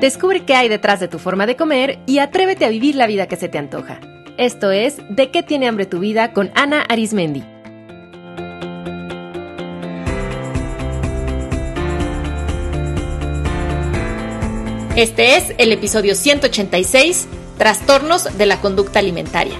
Descubre qué hay detrás de tu forma de comer y atrévete a vivir la vida que se te antoja. Esto es De qué tiene hambre tu vida con Ana Arismendi. Este es el episodio 186, Trastornos de la conducta alimentaria.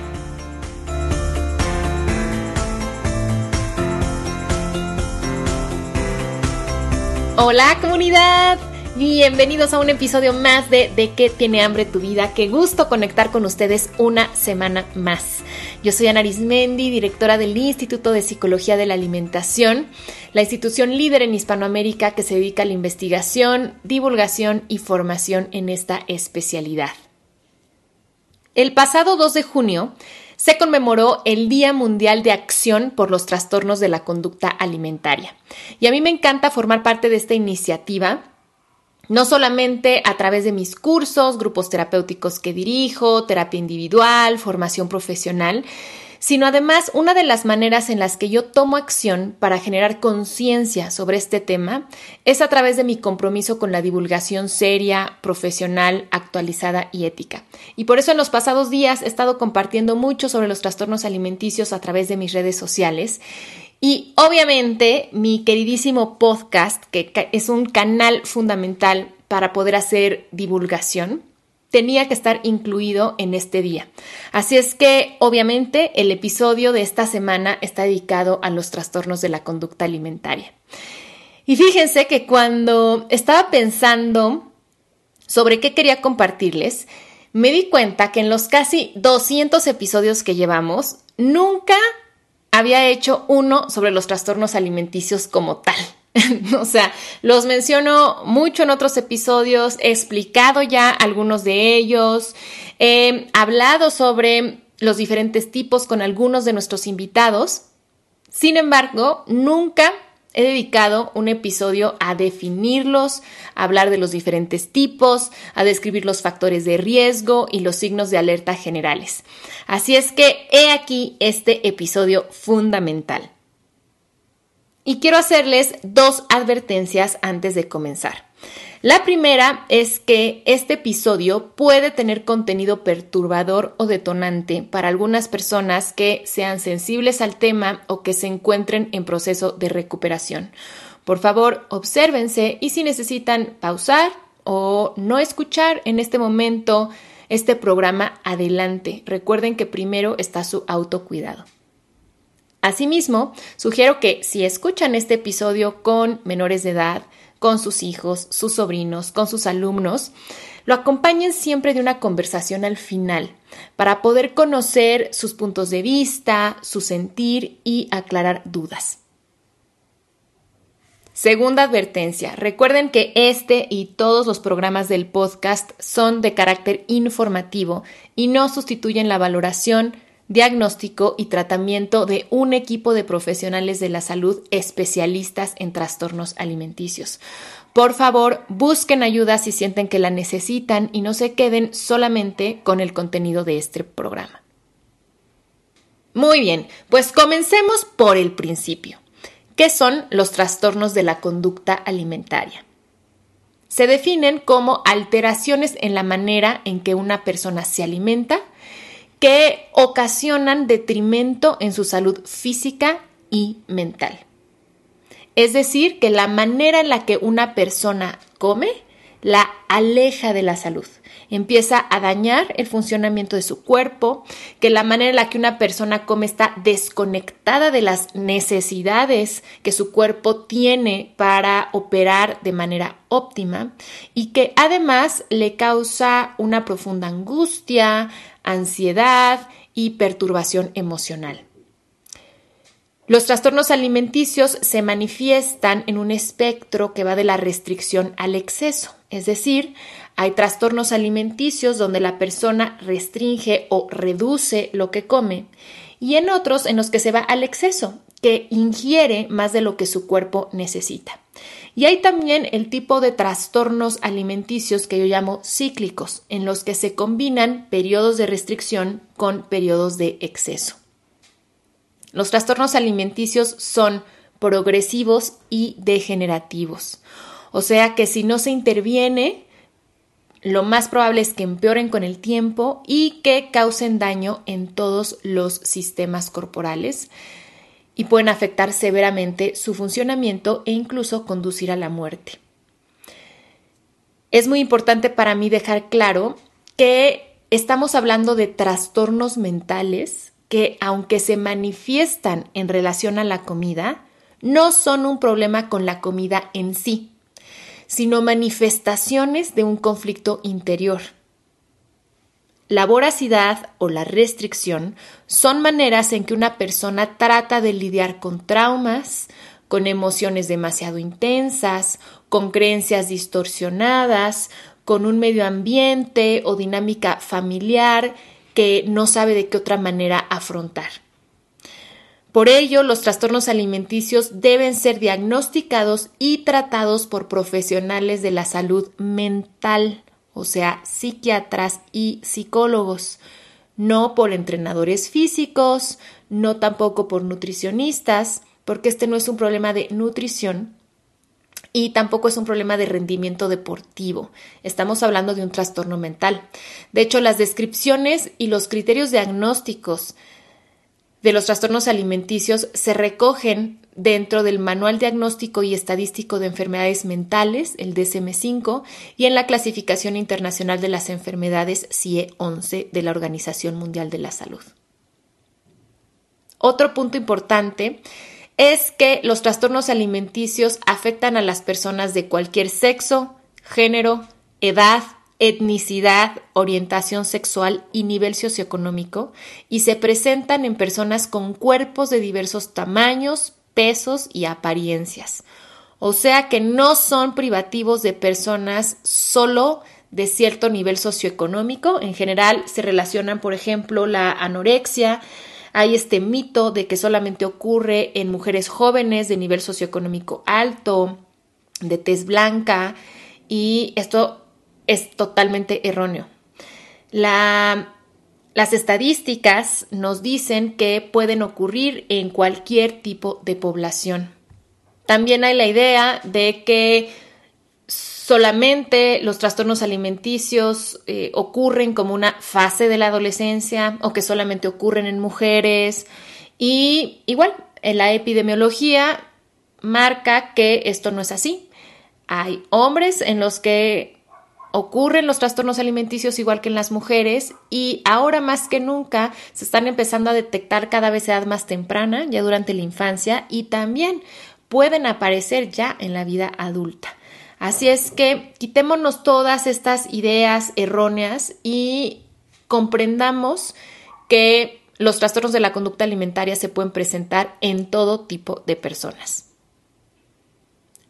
Hola comunidad, bienvenidos a un episodio más de De qué tiene hambre tu vida. Qué gusto conectar con ustedes una semana más. Yo soy Ana Arismendi, directora del Instituto de Psicología de la Alimentación, la institución líder en Hispanoamérica que se dedica a la investigación, divulgación y formación en esta especialidad. El pasado 2 de junio se conmemoró el Día Mundial de Acción por los Trastornos de la Conducta Alimentaria. Y a mí me encanta formar parte de esta iniciativa, no solamente a través de mis cursos, grupos terapéuticos que dirijo, terapia individual, formación profesional, sino además una de las maneras en las que yo tomo acción para generar conciencia sobre este tema es a través de mi compromiso con la divulgación seria, profesional, actualizada y ética. Y por eso en los pasados días he estado compartiendo mucho sobre los trastornos alimenticios a través de mis redes sociales. Y obviamente mi queridísimo podcast, que es un canal fundamental para poder hacer divulgación, tenía que estar incluido en este día. Así es que, obviamente, el episodio de esta semana está dedicado a los trastornos de la conducta alimentaria. Y fíjense que cuando estaba pensando sobre qué quería compartirles, me di cuenta que en los casi 200 episodios que llevamos, nunca había hecho uno sobre los trastornos alimenticios como tal. o sea, los menciono mucho en otros episodios, he explicado ya algunos de ellos, he hablado sobre los diferentes tipos con algunos de nuestros invitados. Sin embargo, nunca he dedicado un episodio a definirlos, a hablar de los diferentes tipos, a describir los factores de riesgo y los signos de alerta generales. Así es que he aquí este episodio fundamental. Y quiero hacerles dos advertencias antes de comenzar. La primera es que este episodio puede tener contenido perturbador o detonante para algunas personas que sean sensibles al tema o que se encuentren en proceso de recuperación. Por favor, obsérvense y si necesitan pausar o no escuchar en este momento este programa, adelante. Recuerden que primero está su autocuidado. Asimismo, sugiero que si escuchan este episodio con menores de edad, con sus hijos, sus sobrinos, con sus alumnos, lo acompañen siempre de una conversación al final para poder conocer sus puntos de vista, su sentir y aclarar dudas. Segunda advertencia, recuerden que este y todos los programas del podcast son de carácter informativo y no sustituyen la valoración, diagnóstico y tratamiento de un equipo de profesionales de la salud especialistas en trastornos alimenticios. Por favor, busquen ayuda si sienten que la necesitan y no se queden solamente con el contenido de este programa. Muy bien, pues comencemos por el principio. ¿Qué son los trastornos de la conducta alimentaria? Se definen como alteraciones en la manera en que una persona se alimenta, que ocasionan detrimento en su salud física y mental. Es decir, que la manera en la que una persona come la aleja de la salud, empieza a dañar el funcionamiento de su cuerpo, que la manera en la que una persona come está desconectada de las necesidades que su cuerpo tiene para operar de manera óptima y que además le causa una profunda angustia, ansiedad y perturbación emocional. Los trastornos alimenticios se manifiestan en un espectro que va de la restricción al exceso, es decir, hay trastornos alimenticios donde la persona restringe o reduce lo que come y en otros en los que se va al exceso, que ingiere más de lo que su cuerpo necesita. Y hay también el tipo de trastornos alimenticios que yo llamo cíclicos, en los que se combinan periodos de restricción con periodos de exceso. Los trastornos alimenticios son progresivos y degenerativos. O sea que si no se interviene, lo más probable es que empeoren con el tiempo y que causen daño en todos los sistemas corporales y pueden afectar severamente su funcionamiento e incluso conducir a la muerte. Es muy importante para mí dejar claro que estamos hablando de trastornos mentales que, aunque se manifiestan en relación a la comida, no son un problema con la comida en sí, sino manifestaciones de un conflicto interior. La voracidad o la restricción son maneras en que una persona trata de lidiar con traumas, con emociones demasiado intensas, con creencias distorsionadas, con un medio ambiente o dinámica familiar que no sabe de qué otra manera afrontar. Por ello, los trastornos alimenticios deben ser diagnosticados y tratados por profesionales de la salud mental, o sea, psiquiatras y psicólogos, no por entrenadores físicos, no tampoco por nutricionistas, porque este no es un problema de nutrición y tampoco es un problema de rendimiento deportivo. Estamos hablando de un trastorno mental. De hecho, las descripciones y los criterios diagnósticos de los trastornos alimenticios se recogen dentro del Manual Diagnóstico y Estadístico de Enfermedades Mentales, el DSM-5, y en la Clasificación Internacional de las Enfermedades CIE-11 de la Organización Mundial de la Salud. Otro punto importante es que los trastornos alimenticios afectan a las personas de cualquier sexo, género, edad, etnicidad, orientación sexual y nivel socioeconómico y se presentan en personas con cuerpos de diversos tamaños, pesos y apariencias. O sea que no son privativos de personas solo de cierto nivel socioeconómico. En general se relacionan, por ejemplo, la anorexia. Hay este mito de que solamente ocurre en mujeres jóvenes de nivel socioeconómico alto, de tez blanca, y esto es totalmente erróneo. las estadísticas nos dicen que pueden ocurrir en cualquier tipo de población. También hay la idea de que solamente los trastornos alimenticios eh, ocurren como una fase de la adolescencia o que solamente ocurren en mujeres. Y igual, en la epidemiología marca que esto no es así. Hay hombres en los que ocurren los trastornos alimenticios igual que en las mujeres y ahora más que nunca se están empezando a detectar cada vez edad más temprana, ya durante la infancia y también pueden aparecer ya en la vida adulta. Así es que quitémonos todas estas ideas erróneas y comprendamos que los trastornos de la conducta alimentaria se pueden presentar en todo tipo de personas.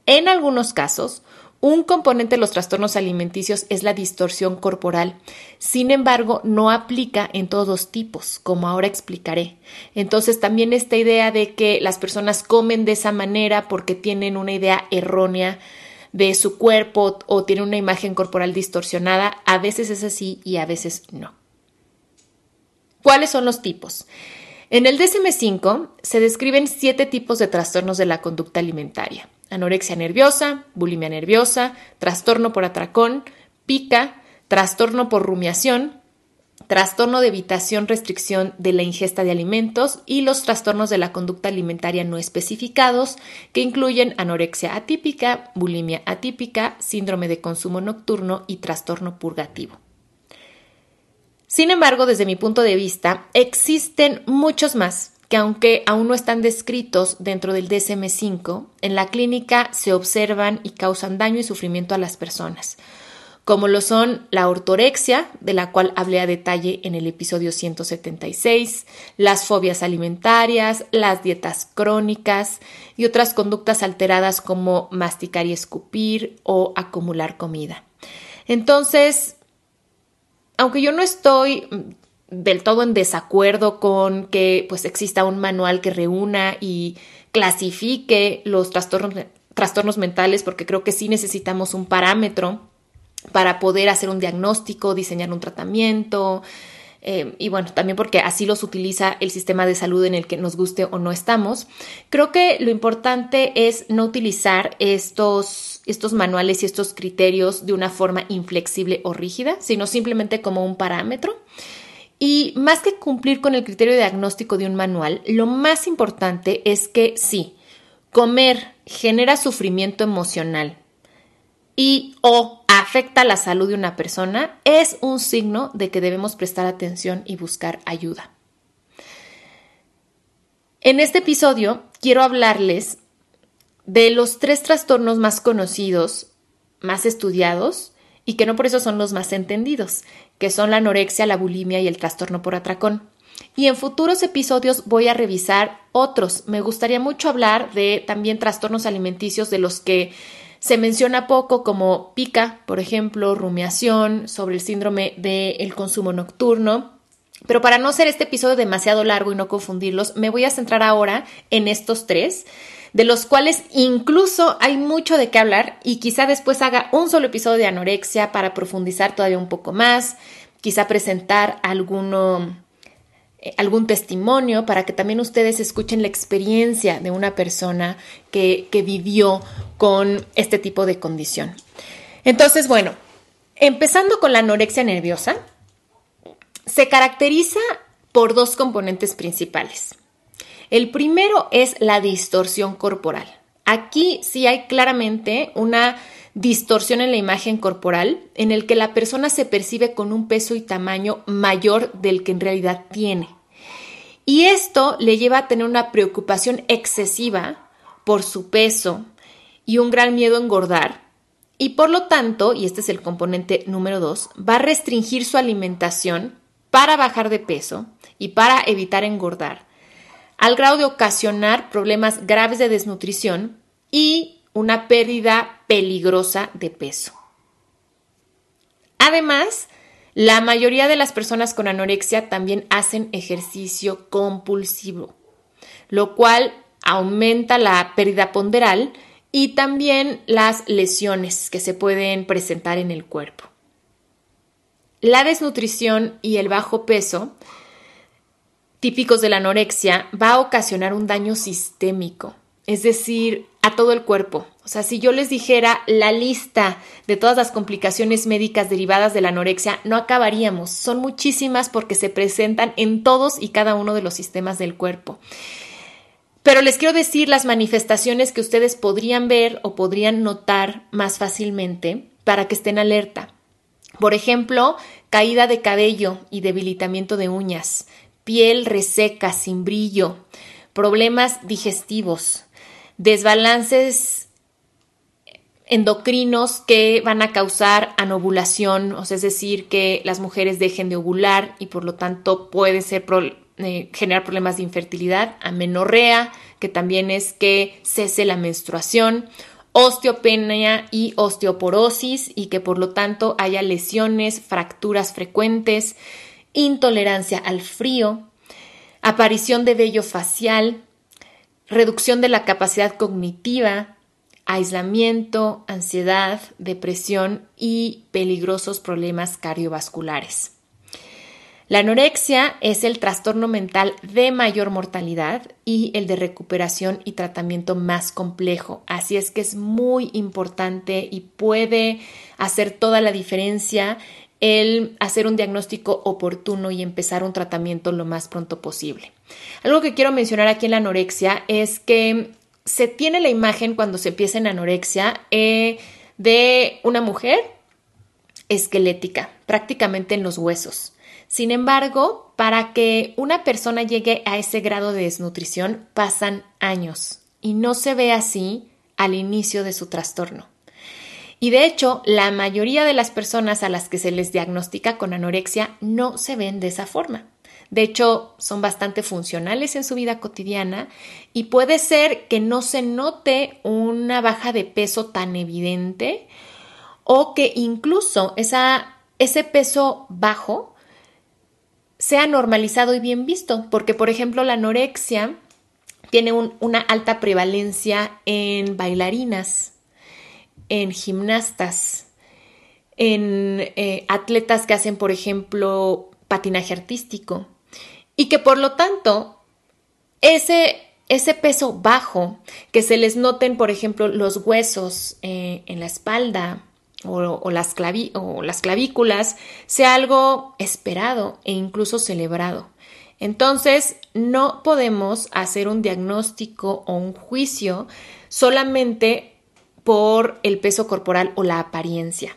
En algunos casos, un componente de los trastornos alimenticios es la distorsión corporal. Sin embargo, no aplica en todos tipos, como ahora explicaré. Entonces, también esta idea de que las personas comen de esa manera porque tienen una idea errónea de su cuerpo o tienen una imagen corporal distorsionada, a veces es así y a veces no. ¿Cuáles son los tipos? En el DSM-5 se describen siete tipos de trastornos de la conducta alimentaria anorexia nerviosa, bulimia nerviosa, trastorno por atracón, pica, trastorno por rumiación, trastorno de evitación restricción de la ingesta de alimentos y los trastornos de la conducta alimentaria no especificados que incluyen anorexia atípica, bulimia atípica, síndrome de consumo nocturno y trastorno purgativo. Sin embargo, desde mi punto de vista, existen muchos más que aunque aún no están descritos dentro del DSM5, en la clínica se observan y causan daño y sufrimiento a las personas, como lo son la ortorexia, de la cual hablé a detalle en el episodio 176, las fobias alimentarias, las dietas crónicas y otras conductas alteradas como masticar y escupir o acumular comida. Entonces, aunque yo no estoy del todo en desacuerdo con que pues exista un manual que reúna y clasifique los trastornos, trastornos mentales porque creo que sí necesitamos un parámetro para poder hacer un diagnóstico, diseñar un tratamiento, eh, y bueno, también porque así los utiliza el sistema de salud en el que nos guste o no estamos, creo que lo importante es no utilizar estos, estos manuales y estos criterios de una forma inflexible o rígida, sino simplemente como un parámetro. Y más que cumplir con el criterio diagnóstico de un manual, lo más importante es que sí, comer genera sufrimiento emocional y o afecta la salud de una persona, es un signo de que debemos prestar atención y buscar ayuda. En este episodio quiero hablarles de los tres trastornos más conocidos, más estudiados y que no por eso son los más entendidos, que son la anorexia, la bulimia y el trastorno por atracón. Y en futuros episodios voy a revisar otros. Me gustaría mucho hablar de también trastornos alimenticios de los que se menciona poco como pica, por ejemplo, rumiación, sobre el síndrome del consumo nocturno. Pero para no hacer este episodio demasiado largo y no confundirlos, me voy a centrar ahora en estos tres, de los cuales incluso hay mucho de qué hablar y quizá después haga un solo episodio de anorexia para profundizar todavía un poco más, quizá presentar alguno eh, algún testimonio para que también ustedes escuchen la experiencia de una persona que, que vivió con este tipo de condición. Entonces, bueno, empezando con la anorexia nerviosa, se caracteriza por dos componentes principales. El primero es la distorsión corporal. Aquí sí hay claramente una distorsión en la imagen corporal en el que la persona se percibe con un peso y tamaño mayor del que en realidad tiene. Y esto le lleva a tener una preocupación excesiva por su peso y un gran miedo a engordar. Y por lo tanto, y este es el componente número dos, va a restringir su alimentación para bajar de peso y para evitar engordar, al grado de ocasionar problemas graves de desnutrición y una pérdida peligrosa de peso. Además, la mayoría de las personas con anorexia también hacen ejercicio compulsivo, lo cual aumenta la pérdida ponderal y también las lesiones que se pueden presentar en el cuerpo. La desnutrición y el bajo peso, típicos de la anorexia, va a ocasionar un daño sistémico, es decir, a todo el cuerpo. O sea, si yo les dijera la lista de todas las complicaciones médicas derivadas de la anorexia, no acabaríamos. Son muchísimas porque se presentan en todos y cada uno de los sistemas del cuerpo. Pero les quiero decir las manifestaciones que ustedes podrían ver o podrían notar más fácilmente para que estén alerta. Por ejemplo, caída de cabello y debilitamiento de uñas, piel reseca, sin brillo, problemas digestivos, desbalances endocrinos que van a causar anovulación, o sea, es decir, que las mujeres dejen de ovular y por lo tanto puede ser eh, generar problemas de infertilidad, amenorrea, que también es que cese la menstruación, osteopenia y osteoporosis y que por lo tanto haya lesiones, fracturas frecuentes, intolerancia al frío, aparición de vello facial, reducción de la capacidad cognitiva, aislamiento, ansiedad, depresión y peligrosos problemas cardiovasculares. La anorexia es el trastorno mental de mayor mortalidad y el de recuperación y tratamiento más complejo. Así es que es muy importante y puede hacer toda la diferencia el hacer un diagnóstico oportuno y empezar un tratamiento lo más pronto posible. Algo que quiero mencionar aquí en la anorexia es que se tiene la imagen cuando se empieza en anorexia eh, de una mujer esquelética, prácticamente en los huesos. Sin embargo, para que una persona llegue a ese grado de desnutrición pasan años y no se ve así al inicio de su trastorno. Y de hecho, la mayoría de las personas a las que se les diagnostica con anorexia no se ven de esa forma. De hecho, son bastante funcionales en su vida cotidiana y puede ser que no se note una baja de peso tan evidente o que incluso ese peso bajo sea normalizado y bien visto, porque por ejemplo la anorexia tiene una alta prevalencia en bailarinas, en gimnastas, en eh, atletas que hacen, por ejemplo, patinaje artístico y que por lo tanto ese, ese peso bajo, que se les noten, por ejemplo, los huesos eh, en la espalda o, las o las clavículas, sea algo esperado e incluso celebrado. Entonces, no podemos hacer un diagnóstico o un juicio solamente por el peso corporal o la apariencia.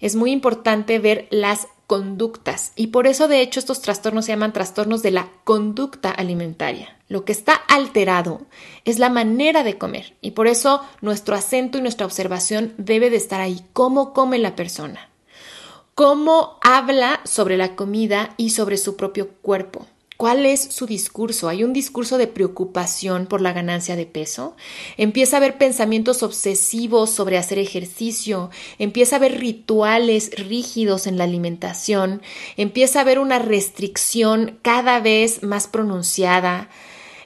Es muy importante ver las conductas y por eso de hecho estos trastornos se llaman trastornos de la conducta alimentaria. Lo que está alterado es la manera de comer y por eso nuestro acento y nuestra observación debe de estar ahí, cómo come la persona, cómo habla sobre la comida y sobre su propio cuerpo. ¿Cuál es su discurso? ¿Hay un discurso de preocupación por la ganancia de peso? Empieza a haber pensamientos obsesivos sobre hacer ejercicio, empieza a haber rituales rígidos en la alimentación, empieza a haber una restricción cada vez más pronunciada,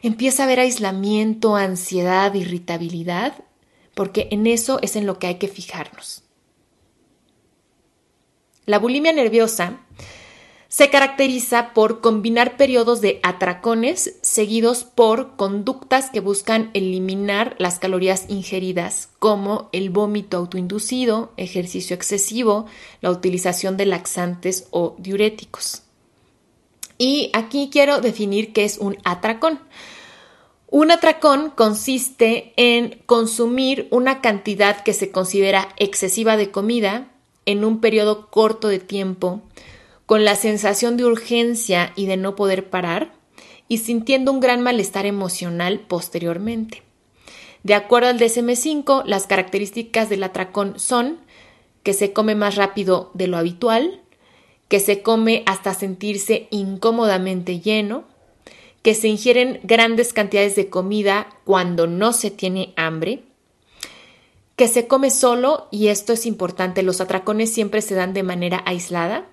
empieza a haber aislamiento, ansiedad, irritabilidad, porque en eso es en lo que hay que fijarnos. La bulimia nerviosa se caracteriza por combinar periodos de atracones seguidos por conductas que buscan eliminar las calorías ingeridas, como el vómito autoinducido, ejercicio excesivo, la utilización de laxantes o diuréticos. Y aquí quiero definir qué es un atracón. Un atracón consiste en consumir una cantidad que se considera excesiva de comida en un periodo corto de tiempo con la sensación de urgencia y de no poder parar, y sintiendo un gran malestar emocional posteriormente. De acuerdo al DSM5, las características del atracón son que se come más rápido de lo habitual, que se come hasta sentirse incómodamente lleno, que se ingieren grandes cantidades de comida cuando no se tiene hambre, que se come solo, y esto es importante, los atracones siempre se dan de manera aislada,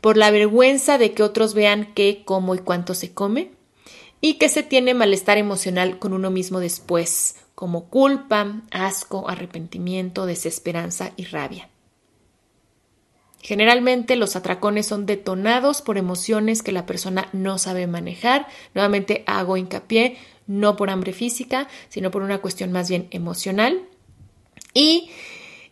por la vergüenza de que otros vean qué, cómo y cuánto se come, y que se tiene malestar emocional con uno mismo después, como culpa, asco, arrepentimiento, desesperanza y rabia. Generalmente los atracones son detonados por emociones que la persona no sabe manejar. Nuevamente hago hincapié, no por hambre física, sino por una cuestión más bien emocional. Y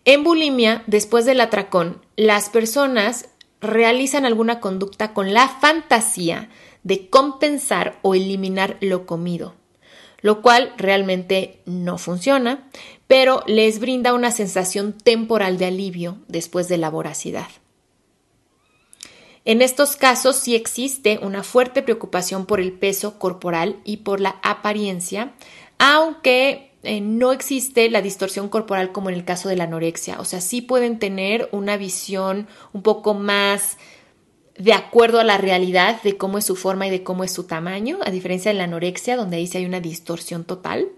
en bulimia, después del atracón, las personas realizan alguna conducta con la fantasía de compensar o eliminar lo comido, lo cual realmente no funciona, pero les brinda una sensación temporal de alivio después de la voracidad. En estos casos sí existe una fuerte preocupación por el peso corporal y por la apariencia, aunque eh, no existe la distorsión corporal como en el caso de la anorexia. O sea, sí pueden tener una visión un poco más de acuerdo a la realidad de cómo es su forma y de cómo es su tamaño, a diferencia de la anorexia, donde ahí sí hay una distorsión total.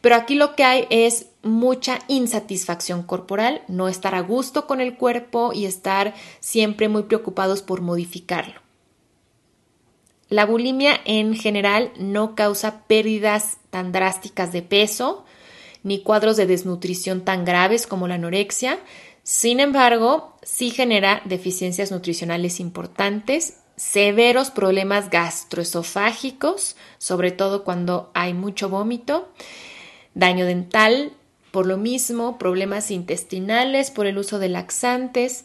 Pero aquí lo que hay es mucha insatisfacción corporal, no estar a gusto con el cuerpo y estar siempre muy preocupados por modificarlo. La bulimia en general no causa pérdidas tan drásticas de peso, ni cuadros de desnutrición tan graves como la anorexia. Sin embargo, sí genera deficiencias nutricionales importantes, severos problemas gastroesofágicos, sobre todo cuando hay mucho vómito, daño dental, por lo mismo, problemas intestinales por el uso de laxantes,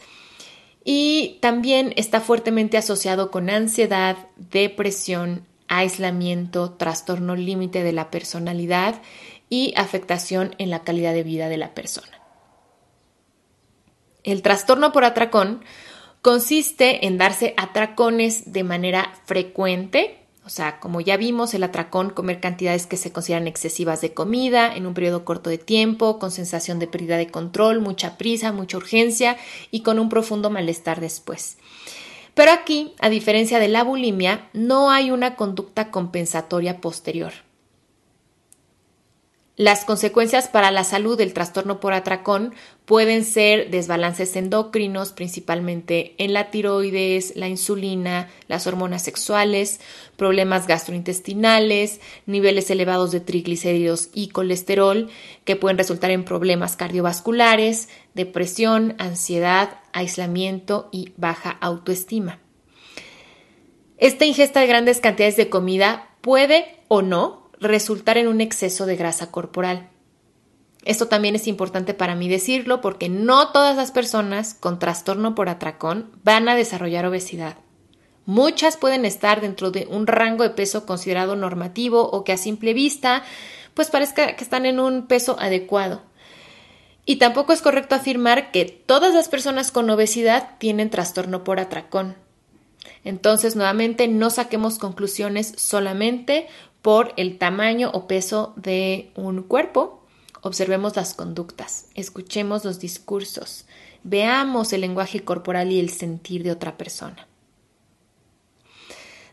y también está fuertemente asociado con ansiedad, depresión, aislamiento, trastorno límite de la personalidad y afectación en la calidad de vida de la persona. El trastorno por atracón consiste en darse atracones de manera frecuente o sea, como ya vimos, el atracón, comer cantidades que se consideran excesivas de comida en un periodo corto de tiempo, con sensación de pérdida de control, mucha prisa, mucha urgencia y con un profundo malestar después. Pero aquí, a diferencia de la bulimia, no hay una conducta compensatoria posterior. Las consecuencias para la salud del trastorno por atracón pueden ser desbalances endocrinos, principalmente en la tiroides, la insulina, las hormonas sexuales, problemas gastrointestinales, niveles elevados de triglicéridos y colesterol, que pueden resultar en problemas cardiovasculares, depresión, ansiedad, aislamiento y baja autoestima. Esta ingesta de grandes cantidades de comida puede o no resultar en un exceso de grasa corporal. Esto también es importante para mí decirlo porque no todas las personas con trastorno por atracón van a desarrollar obesidad. Muchas pueden estar dentro de un rango de peso considerado normativo o que a simple vista pues parezca que están en un peso adecuado. Y tampoco es correcto afirmar que todas las personas con obesidad tienen trastorno por atracón. Entonces, nuevamente, no saquemos conclusiones solamente por el tamaño o peso de un cuerpo. Observemos las conductas, escuchemos los discursos, veamos el lenguaje corporal y el sentir de otra persona.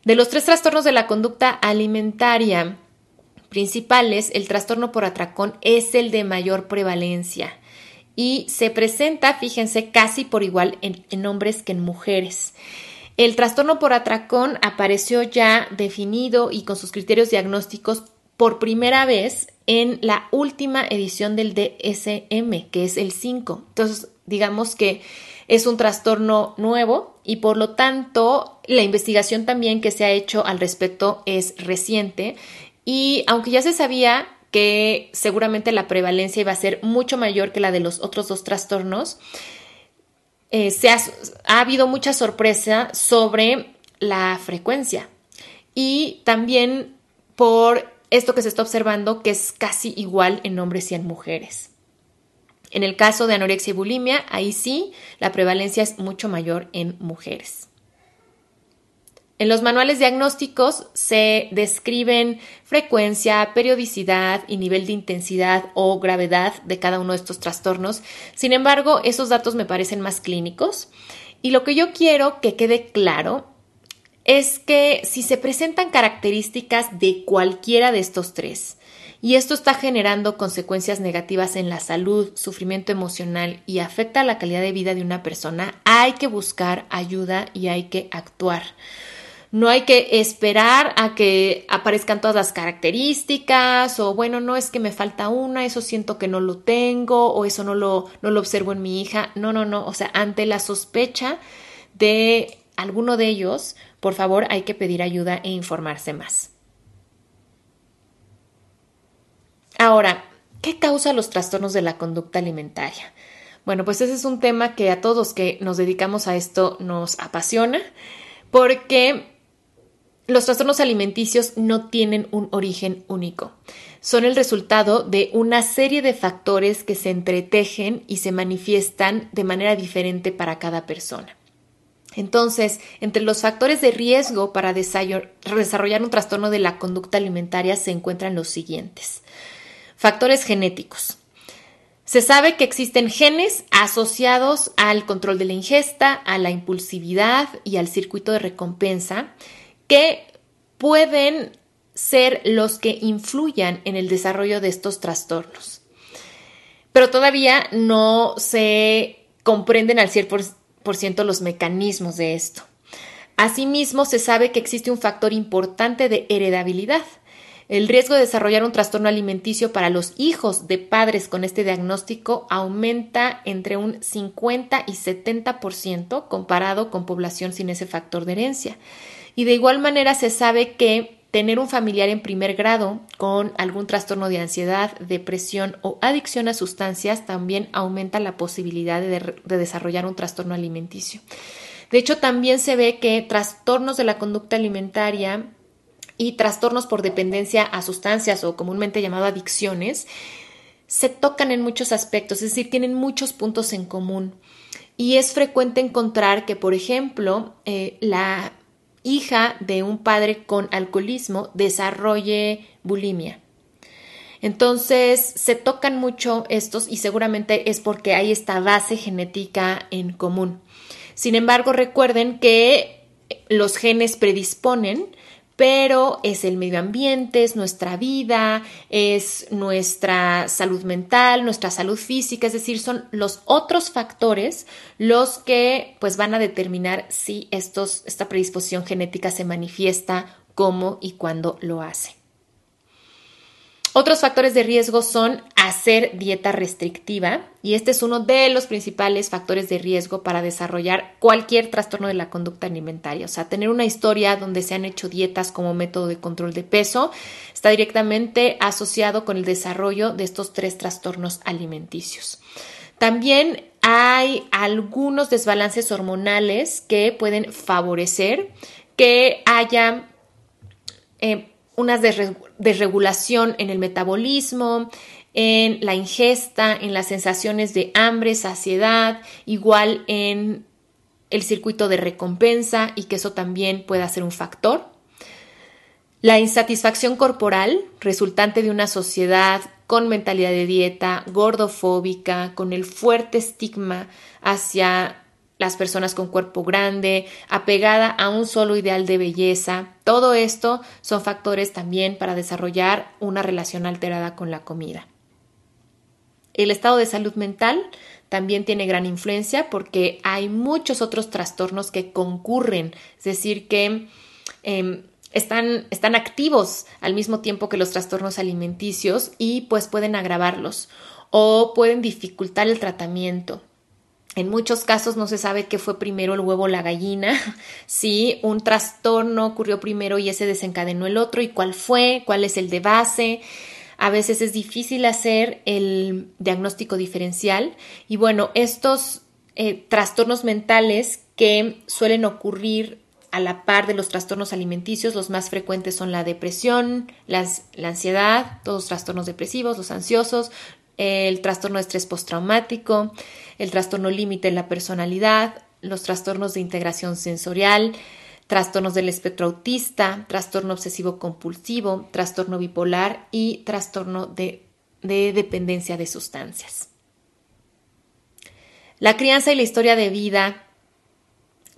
De los tres trastornos de la conducta alimentaria, principales, el trastorno por atracón es el de mayor prevalencia y se presenta, fíjense, casi por igual en, hombres que en mujeres. El trastorno por atracón apareció ya definido y con sus criterios diagnósticos por primera vez en la última edición del DSM, que es el 5. Entonces, digamos que es un trastorno nuevo y por lo tanto la investigación también que se ha hecho al respecto es reciente y aunque ya se sabía que seguramente la prevalencia iba a ser mucho mayor que la de los otros dos trastornos, eh, se ha, ha habido mucha sorpresa sobre la frecuencia y también por esto que se está observando que es casi igual en hombres y en mujeres. En el caso de anorexia y bulimia, ahí sí, la prevalencia es mucho mayor en mujeres. En los manuales diagnósticos se describen frecuencia, periodicidad y nivel de intensidad o gravedad de cada uno de estos trastornos. Sin embargo, esos datos me parecen más clínicos. Y lo que yo quiero que quede claro es que si se presentan características de cualquiera de estos tres, y esto está generando consecuencias negativas en la salud, sufrimiento emocional y afecta la calidad de vida de una persona, hay que buscar ayuda y hay que actuar. No hay que esperar a que aparezcan todas las características o bueno, no es que me falta una, eso siento que no lo tengo o eso no lo, no lo observo en mi hija. No, no, no. O sea, ante la sospecha de alguno de ellos, por favor hay que pedir ayuda e informarse más. Ahora, ¿qué causa los trastornos de la conducta alimentaria? Bueno, pues ese es un tema que a todos que nos dedicamos a esto nos apasiona porque los trastornos alimenticios no tienen un origen único. Son el resultado de una serie de factores que se entretejen y se manifiestan de manera diferente para cada persona. Entonces, entre los factores de riesgo para desarrollar un trastorno de la conducta alimentaria se encuentran los siguientes. Factores genéticos. Se sabe que existen genes asociados al control de la ingesta, a la impulsividad y al circuito de recompensa que pueden ser los que influyan en el desarrollo de estos trastornos. Pero todavía no se comprenden al 100% los mecanismos de esto. Asimismo, se sabe que existe un factor importante de heredabilidad. El riesgo de desarrollar un trastorno alimenticio para los hijos de padres con este diagnóstico aumenta entre un 50 y 70% comparado con población sin ese factor de herencia. Y de igual manera se sabe que tener un familiar en primer grado con algún trastorno de ansiedad, depresión o adicción a sustancias también aumenta la posibilidad de, desarrollar un trastorno alimenticio. De hecho, también se ve que trastornos de la conducta alimentaria y trastornos por dependencia a sustancias o comúnmente llamado adicciones se tocan en muchos aspectos, es decir, tienen muchos puntos en común. Y es frecuente encontrar que, por ejemplo, eh, la hija de un padre con alcoholismo desarrolle bulimia. Entonces se tocan mucho estos y seguramente es porque hay esta base genética en común. Sin embargo, recuerden que los genes predisponen, pero es el medio ambiente, es nuestra vida, es nuestra salud mental, nuestra salud física, es decir, son los otros factores los que pues van a determinar si estos, esta predisposición genética se manifiesta, cómo y cuándo lo hace. Otros factores de riesgo son hacer dieta restrictiva y este es uno de los principales factores de riesgo para desarrollar cualquier trastorno de la conducta alimentaria. O sea, tener una historia donde se han hecho dietas como método de control de peso está directamente asociado con el desarrollo de estos tres trastornos alimenticios. También hay algunos desbalances hormonales que pueden favorecer que haya eh, una desregulación en el metabolismo, en la ingesta, en las sensaciones de hambre, saciedad, igual en el circuito de recompensa y que eso también pueda ser un factor. La insatisfacción corporal resultante de una sociedad con mentalidad de dieta, gordofóbica, con el fuerte estigma hacia las personas con cuerpo grande, apegada a un solo ideal de belleza. Todo esto son factores también para desarrollar una relación alterada con la comida. El estado de salud mental también tiene gran influencia porque hay muchos otros trastornos que concurren, es decir, que em, están, están activos al mismo tiempo que los trastornos alimenticios y pues pueden agravarlos o pueden dificultar el tratamiento. En muchos casos no se sabe qué fue primero el huevo o la gallina, si un trastorno ocurrió primero y ese desencadenó el otro y cuál fue, cuál es el de base. A veces es difícil hacer el diagnóstico diferencial y bueno, estos eh, trastornos mentales que suelen ocurrir a la par de los trastornos alimenticios, los más frecuentes son la depresión, la ansiedad, todos los trastornos depresivos, los ansiosos, el trastorno de estrés postraumático, el trastorno límite en la personalidad, los trastornos de integración sensorial, trastornos del espectro autista, trastorno obsesivo compulsivo, trastorno bipolar y trastorno de, de dependencia de sustancias. La crianza y la historia de vida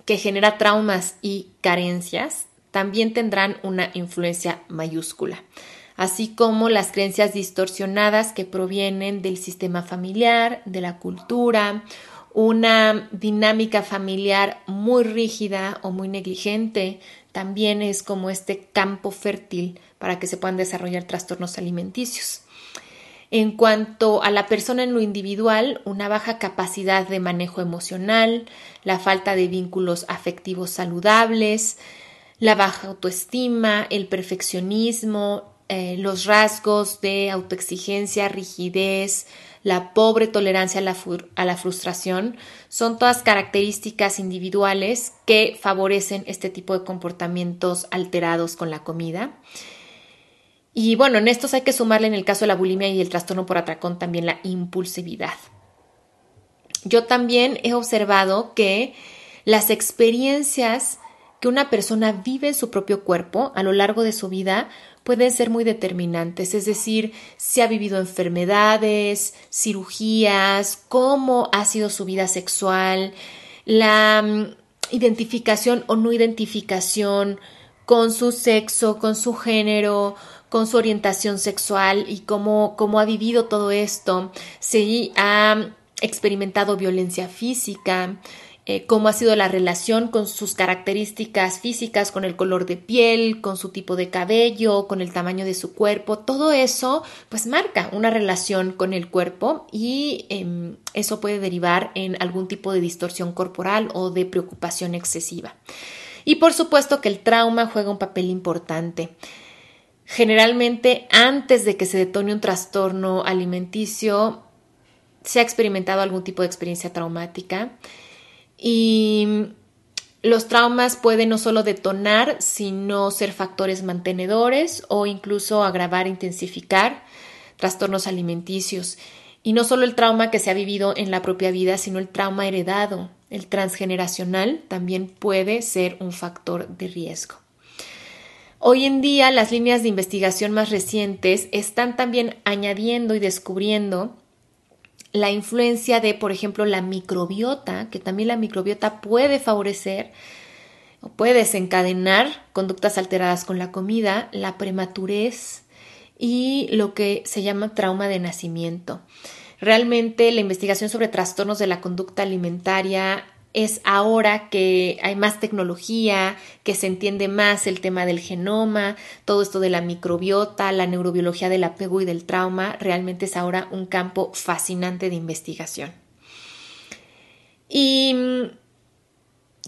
que genera traumas y carencias también tendrán una influencia mayúscula así como las creencias distorsionadas que provienen del sistema familiar, de la cultura, una dinámica familiar muy rígida o muy negligente también es como este campo fértil para que se puedan desarrollar trastornos alimenticios. En cuanto a la persona en lo individual, una baja capacidad de manejo emocional, la falta de vínculos afectivos saludables, la baja autoestima, el perfeccionismo, eh, los rasgos de autoexigencia, rigidez, la pobre tolerancia a la, a la, frustración, son todas características individuales que favorecen este tipo de comportamientos alterados con la comida. Y bueno, en estos hay que sumarle en el caso de la bulimia y el trastorno por atracón también la impulsividad. Yo también he observado que las experiencias que una persona vive en su propio cuerpo a lo largo de su vida pueden ser muy determinantes, es decir, si ha vivido enfermedades, cirugías, cómo ha sido su vida sexual, la mm, identificación o no identificación con su sexo, con su género, con su orientación sexual y cómo, cómo ha vivido todo esto, si ha experimentado violencia física, eh, cómo ha sido la relación con sus características físicas, con el color de piel, con su tipo de cabello, con el tamaño de su cuerpo, todo eso pues marca una relación con el cuerpo y em, eso puede derivar en algún tipo de distorsión corporal o de preocupación excesiva. Y por supuesto que el trauma juega un papel importante. Generalmente antes de que se detone un trastorno alimenticio, se ha experimentado algún tipo de experiencia traumática y los traumas pueden no solo detonar, sino ser factores mantenedores o incluso agravar, intensificar trastornos alimenticios. Y no solo el trauma que se ha vivido en la propia vida, sino el trauma heredado, el transgeneracional, también puede ser un factor de riesgo. Hoy en día las líneas de investigación más recientes están también añadiendo y descubriendo la influencia de, por ejemplo, la microbiota, que también la microbiota puede favorecer o puede desencadenar conductas alteradas con la comida, la prematurez y lo que se llama trauma de nacimiento. Realmente la investigación sobre trastornos de la conducta alimentaria es ahora que hay más tecnología, que se entiende más el tema del genoma, todo esto de la microbiota, la neurobiología del apego y del trauma, realmente es ahora un campo fascinante de investigación. Y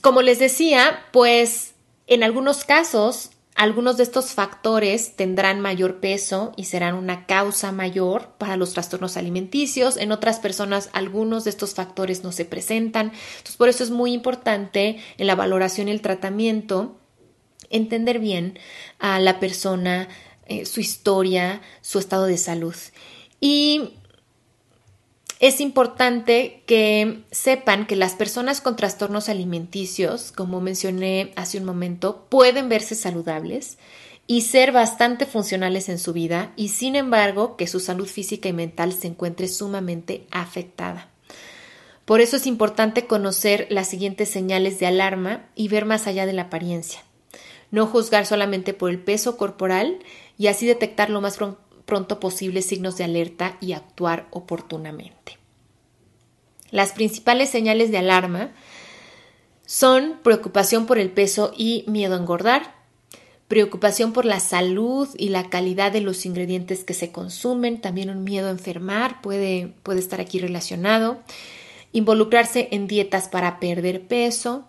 como les decía, pues en algunos casos algunos de estos factores tendrán mayor peso y serán una causa mayor para los trastornos alimenticios. En otras personas, algunos de estos factores no se presentan. Entonces, por eso es muy importante en la valoración y el tratamiento entender bien a la persona, eh, su historia, su estado de salud. Y es importante que sepan que las personas con trastornos alimenticios, como mencioné hace un momento, pueden verse saludables y ser bastante funcionales en su vida y sin embargo que su salud física y mental se encuentre sumamente afectada. Por eso es importante conocer las siguientes señales de alarma y ver más allá de la apariencia. No juzgar solamente por el peso corporal y así detectar lo más pronto posible signos de alerta y actuar oportunamente. Las principales señales de alarma son preocupación por el peso y miedo a engordar, preocupación por la salud y la calidad de los ingredientes que se consumen, también un miedo a enfermar puede, puede estar aquí relacionado, involucrarse en dietas para perder peso,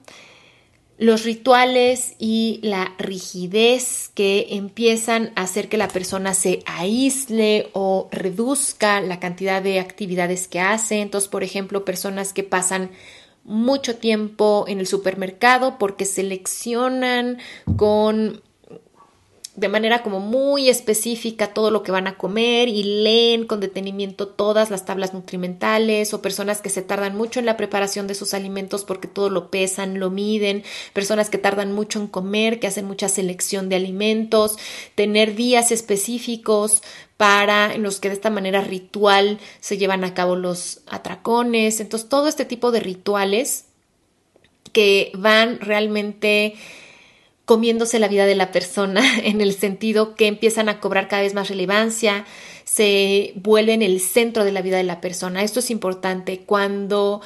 los rituales y la rigidez que empiezan a hacer que la persona se aísle o reduzca la cantidad de actividades que hace. Entonces, por ejemplo, personas que pasan mucho tiempo en el supermercado porque seleccionan con de manera como muy específica todo lo que van a comer y leen con detenimiento todas las tablas nutrimentales o personas que se tardan mucho en la preparación de sus alimentos porque todo lo pesan, lo miden, personas que tardan mucho en comer, que hacen mucha selección de alimentos, tener días específicos para en los que de esta manera ritual se llevan a cabo los atracones, entonces todo este tipo de rituales que van realmente comiéndose la vida de la persona en el sentido que empiezan a cobrar cada vez más relevancia, se vuelven el centro de la vida de la persona. Esto es importante cuando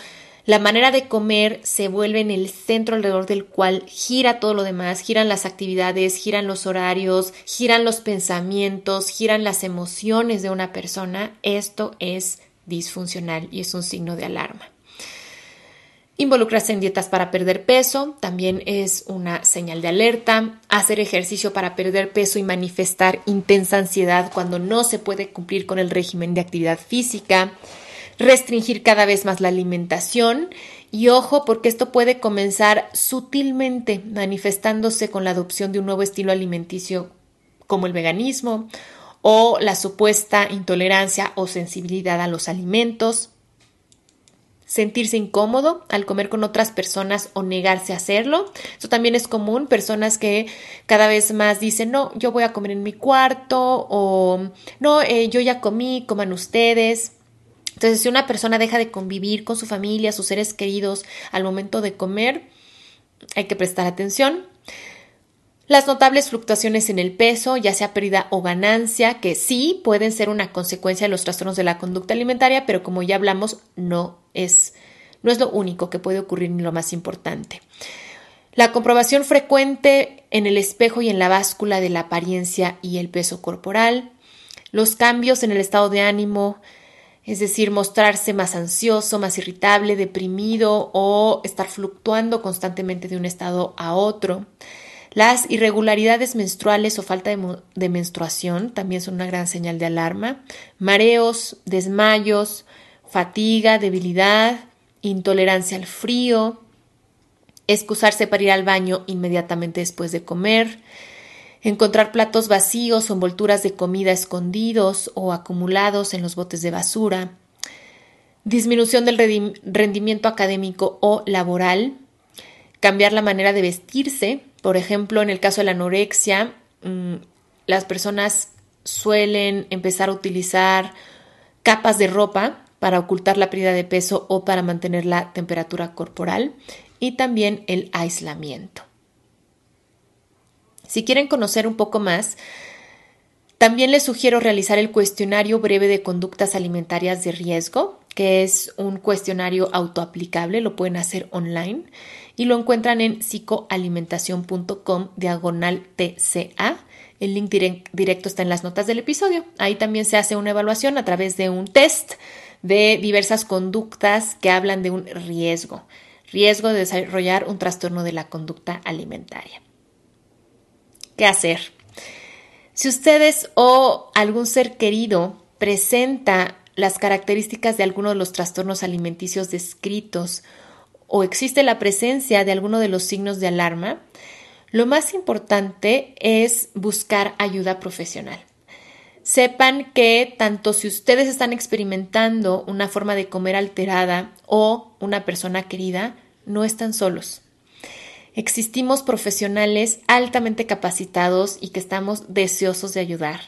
la manera de comer se vuelve en el centro alrededor del cual gira todo lo demás, giran las actividades, giran los horarios, giran los pensamientos, giran las emociones de una persona. Esto es disfuncional y es un signo de alarma. Involucrarse en dietas para perder peso también es una señal de alerta. Hacer ejercicio para perder peso y manifestar intensa ansiedad cuando no se puede cumplir con el régimen de actividad física. Restringir cada vez más la alimentación. Y ojo, porque esto puede comenzar sutilmente manifestándose con la adopción de un nuevo estilo alimenticio como el veganismo o la supuesta intolerancia o sensibilidad a los alimentos sentirse incómodo al comer con otras personas o negarse a hacerlo. Eso también es común, personas que cada vez más dicen, no, yo voy a comer en mi cuarto o no, eh, yo ya comí, coman ustedes. Entonces, si una persona deja de convivir con su familia, sus seres queridos al momento de comer, hay que prestar atención. Las notables fluctuaciones en el peso, ya sea pérdida o ganancia, que sí pueden ser una consecuencia de los trastornos de la conducta alimentaria, pero como ya hablamos, no es, no es lo único que puede ocurrir ni lo más importante. La comprobación frecuente en el espejo y en la báscula de la apariencia y el peso corporal, los cambios en el estado de ánimo, es decir, mostrarse más ansioso, más irritable, deprimido o estar fluctuando constantemente de un estado a otro, las irregularidades menstruales o falta de, menstruación también son una gran señal de alarma. Mareos, desmayos, fatiga, debilidad, intolerancia al frío, excusarse para ir al baño inmediatamente después de comer, encontrar platos vacíos o envolturas de comida escondidos o acumulados en los botes de basura, disminución del rendimiento académico o laboral, cambiar la manera de vestirse, por ejemplo, en el caso de la anorexia, mm, las personas suelen empezar a utilizar capas de ropa para ocultar la pérdida de peso o para mantener la temperatura corporal y también el aislamiento. Si quieren conocer un poco más, también les sugiero realizar el cuestionario breve de conductas alimentarias de riesgo, que es un cuestionario autoaplicable, lo pueden hacer online y lo encuentran en psicoalimentación.com diagonal TCA. El link directo está en las notas del episodio. Ahí también se hace una evaluación a través de un test de diversas conductas que hablan de un riesgo, riesgo de desarrollar un trastorno de la conducta alimentaria. ¿Qué hacer? Si ustedes o algún ser querido presenta las características de alguno de los trastornos alimenticios descritos o existe la presencia de alguno de los signos de alarma, lo más importante es buscar ayuda profesional. Sepan que tanto si ustedes están experimentando una forma de comer alterada o una persona querida, no están solos. Existimos profesionales altamente capacitados y que estamos deseosos de ayudar.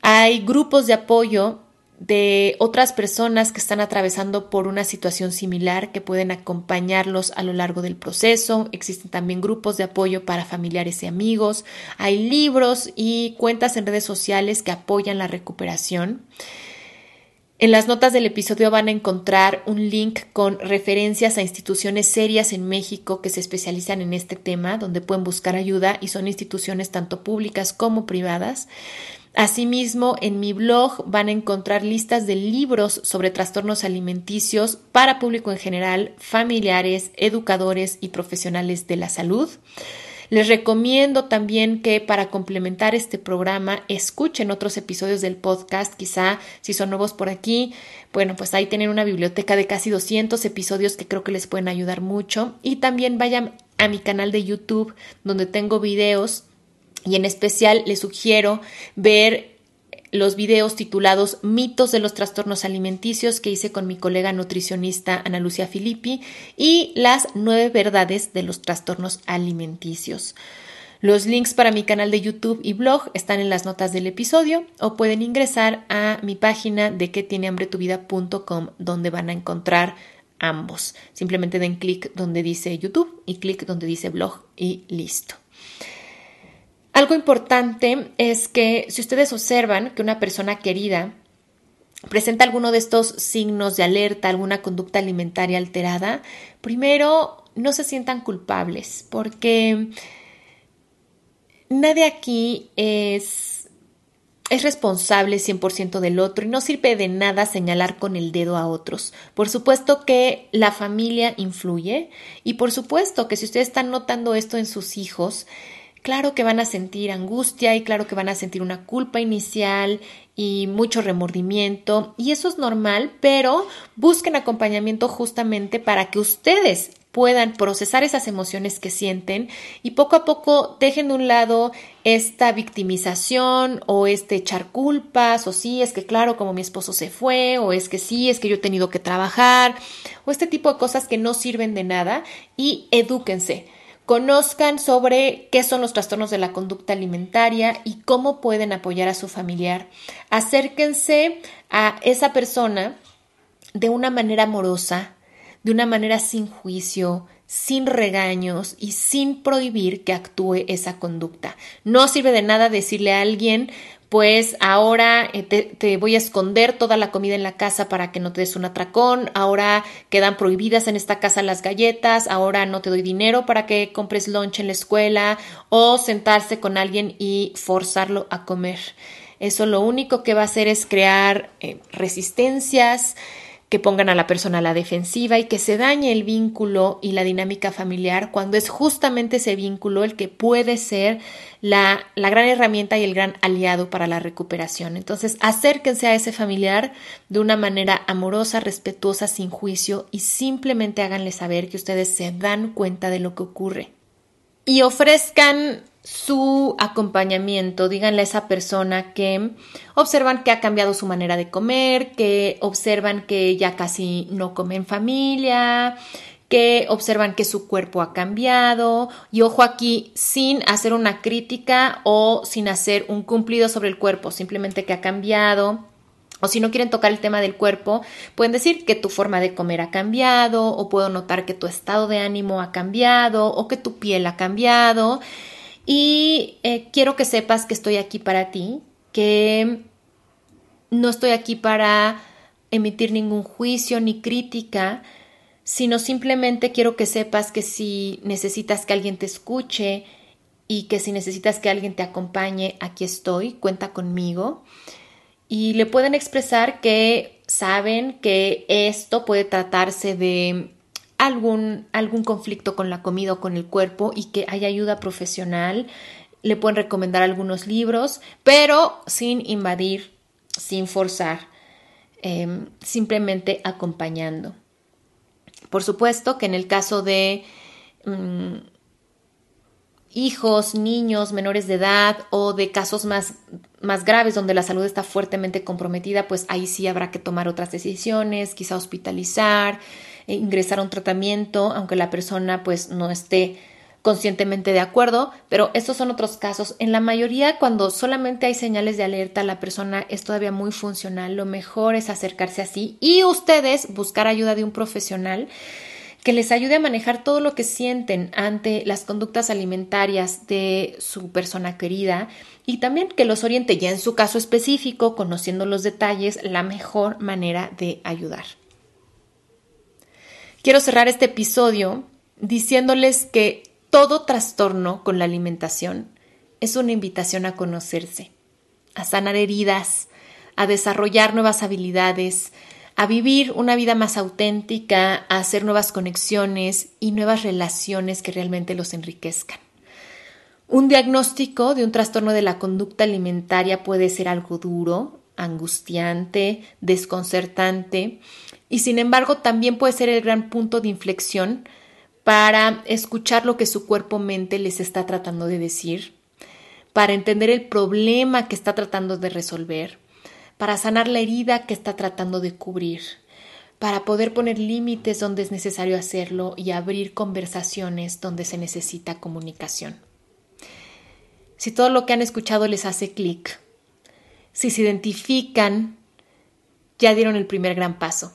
Hay grupos de apoyo de otras personas que están atravesando por una situación similar que pueden acompañarlos a lo largo del proceso. Existen también grupos de apoyo para familiares y amigos. Hay libros y cuentas en redes sociales que apoyan la recuperación. En las notas del episodio van a encontrar un link con referencias a instituciones serias en México que se especializan en este tema, donde pueden buscar ayuda y son instituciones tanto públicas como privadas. Asimismo, en mi blog van a encontrar listas de libros sobre trastornos alimenticios para público en general, familiares, educadores y profesionales de la salud. Les recomiendo también que para complementar este programa escuchen otros episodios del podcast, quizá si son nuevos por aquí, bueno, pues ahí tienen una biblioteca de casi 200 episodios que creo que les pueden ayudar mucho y también vayan a mi canal de YouTube donde tengo videos y en especial les sugiero ver los videos titulados Mitos de los trastornos alimenticios que hice con mi colega nutricionista Ana Lucia Filippi y las nueve verdades de los trastornos alimenticios. Los links para mi canal de YouTube y blog están en las notas del episodio o pueden ingresar a mi página de que tiene hambre tu vida.com donde van a encontrar ambos. Simplemente den clic donde dice YouTube y clic donde dice blog y listo. Algo importante es que si ustedes observan que una persona querida presenta alguno de estos signos de alerta, alguna conducta alimentaria alterada, primero no se sientan culpables porque nadie aquí es, es responsable 100% del otro y no sirve de nada señalar con el dedo a otros. Por supuesto que la familia influye y por supuesto que si ustedes están notando esto en sus hijos, Claro que van a sentir angustia y claro que van a sentir una culpa inicial y mucho remordimiento y eso es normal, pero busquen acompañamiento justamente para que ustedes puedan procesar esas emociones que sienten y poco a poco dejen de un lado esta victimización o este echar culpas o sí, es que claro, como mi esposo se fue o es que sí, es que yo he tenido que trabajar o este tipo de cosas que no sirven de nada y edúquense Conozcan sobre qué son los trastornos de la conducta alimentaria y cómo pueden apoyar a su familiar. Acérquense a esa persona de una manera amorosa, de una manera sin juicio, sin regaños y sin prohibir que actúe esa conducta. No sirve de nada decirle a alguien, pues ahora eh, te, voy a esconder toda la comida en la casa para que no te des un atracón, ahora quedan prohibidas en esta casa las galletas, ahora no te doy dinero para que compres lunch en la escuela o sentarse con alguien y forzarlo a comer. Eso lo único que va a hacer es crear eh, resistencias, que pongan a la persona a la defensiva y que se dañe el vínculo y la dinámica familiar cuando es justamente ese vínculo el que puede ser la, la, gran herramienta y el gran aliado para la recuperación. Entonces, acérquense a ese familiar de una manera amorosa, respetuosa, sin juicio y simplemente háganle saber que ustedes se dan cuenta de lo que ocurre. Y ofrezcan su acompañamiento, díganle a esa persona que observan que ha cambiado su manera de comer, que observan que ya casi no come en familia, que observan que su cuerpo ha cambiado y ojo aquí sin hacer una crítica o sin hacer un cumplido sobre el cuerpo, simplemente que ha cambiado. O si no quieren tocar el tema del cuerpo, pueden decir que tu forma de comer ha cambiado, o puedo notar que tu estado de ánimo ha cambiado, o que tu piel ha cambiado. Y eh, quiero que sepas que estoy aquí para ti, que no estoy aquí para emitir ningún juicio ni crítica, sino simplemente quiero que sepas que si necesitas que alguien te escuche y que si necesitas que alguien te acompañe, aquí estoy, cuenta conmigo. Y le pueden expresar que saben que esto puede tratarse de algún, algún conflicto con la comida o con el cuerpo y que hay ayuda profesional. Le pueden recomendar algunos libros, pero sin invadir, sin forzar, em, simplemente acompañando. Por supuesto que en el caso de mm, hijos, niños, menores de edad o de casos más, más graves donde la salud está fuertemente comprometida, pues ahí sí habrá que tomar otras decisiones, quizá hospitalizar, ingresar a un tratamiento, aunque la persona pues no esté conscientemente de acuerdo, pero estos son otros casos. En la mayoría, cuando solamente hay señales de alerta, la persona es todavía muy funcional, lo mejor es acercarse así y ustedes buscar ayuda de un profesional que les ayude a manejar todo lo que sienten ante las conductas alimentarias de su persona querida y también que los oriente ya en su caso específico, conociendo los detalles, la mejor manera de ayudar. Quiero cerrar este episodio diciéndoles que todo trastorno con la alimentación es una invitación a conocerse, a sanar heridas, a desarrollar nuevas habilidades, a vivir una vida más auténtica, a hacer nuevas conexiones y nuevas relaciones que realmente los enriquezcan. Un diagnóstico de un trastorno de la conducta alimentaria puede ser algo duro, angustiante, desconcertante y sin embargo también puede ser el gran punto de inflexión para escuchar lo que su cuerpo-mente les está tratando de decir, para entender el problema que está tratando de resolver, para sanar la herida que está tratando de cubrir, para poder poner límites donde es necesario hacerlo y abrir conversaciones donde se necesita comunicación. Si todo lo que han escuchado les hace clic, si se identifican, ya dieron el primer gran paso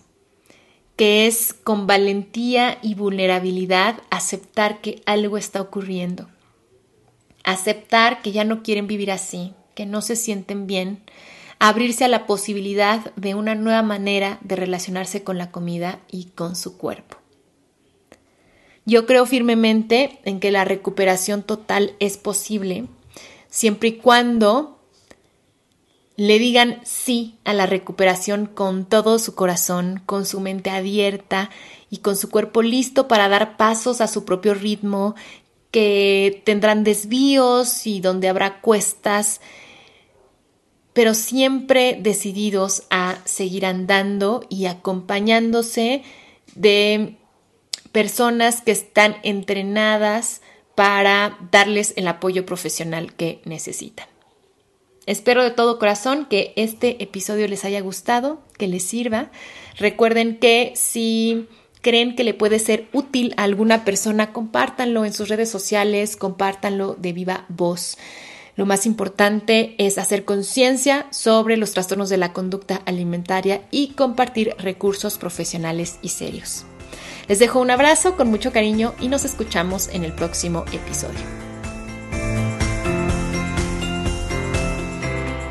que es con valentía y vulnerabilidad aceptar que algo está ocurriendo, aceptar que ya no quieren vivir así, que no se sienten bien, abrirse a la posibilidad de una nueva manera de relacionarse con la comida y con su cuerpo. Yo creo firmemente en que la recuperación total es posible siempre y cuando le digan sí a la recuperación con todo su corazón, con su mente abierta y con su cuerpo listo para dar pasos a su propio ritmo, que tendrán desvíos y donde habrá cuestas, pero siempre decididos a seguir andando y acompañándose de personas que están entrenadas para darles el apoyo profesional que necesitan. Espero de todo corazón que este episodio les haya gustado, que les sirva. Recuerden que si creen que le puede ser útil a alguna persona, compártanlo en sus redes sociales, compártanlo de viva voz. Lo más importante es hacer conciencia sobre los trastornos de la conducta alimentaria y compartir recursos profesionales y serios. Les dejo un abrazo con mucho cariño y nos escuchamos en el próximo episodio.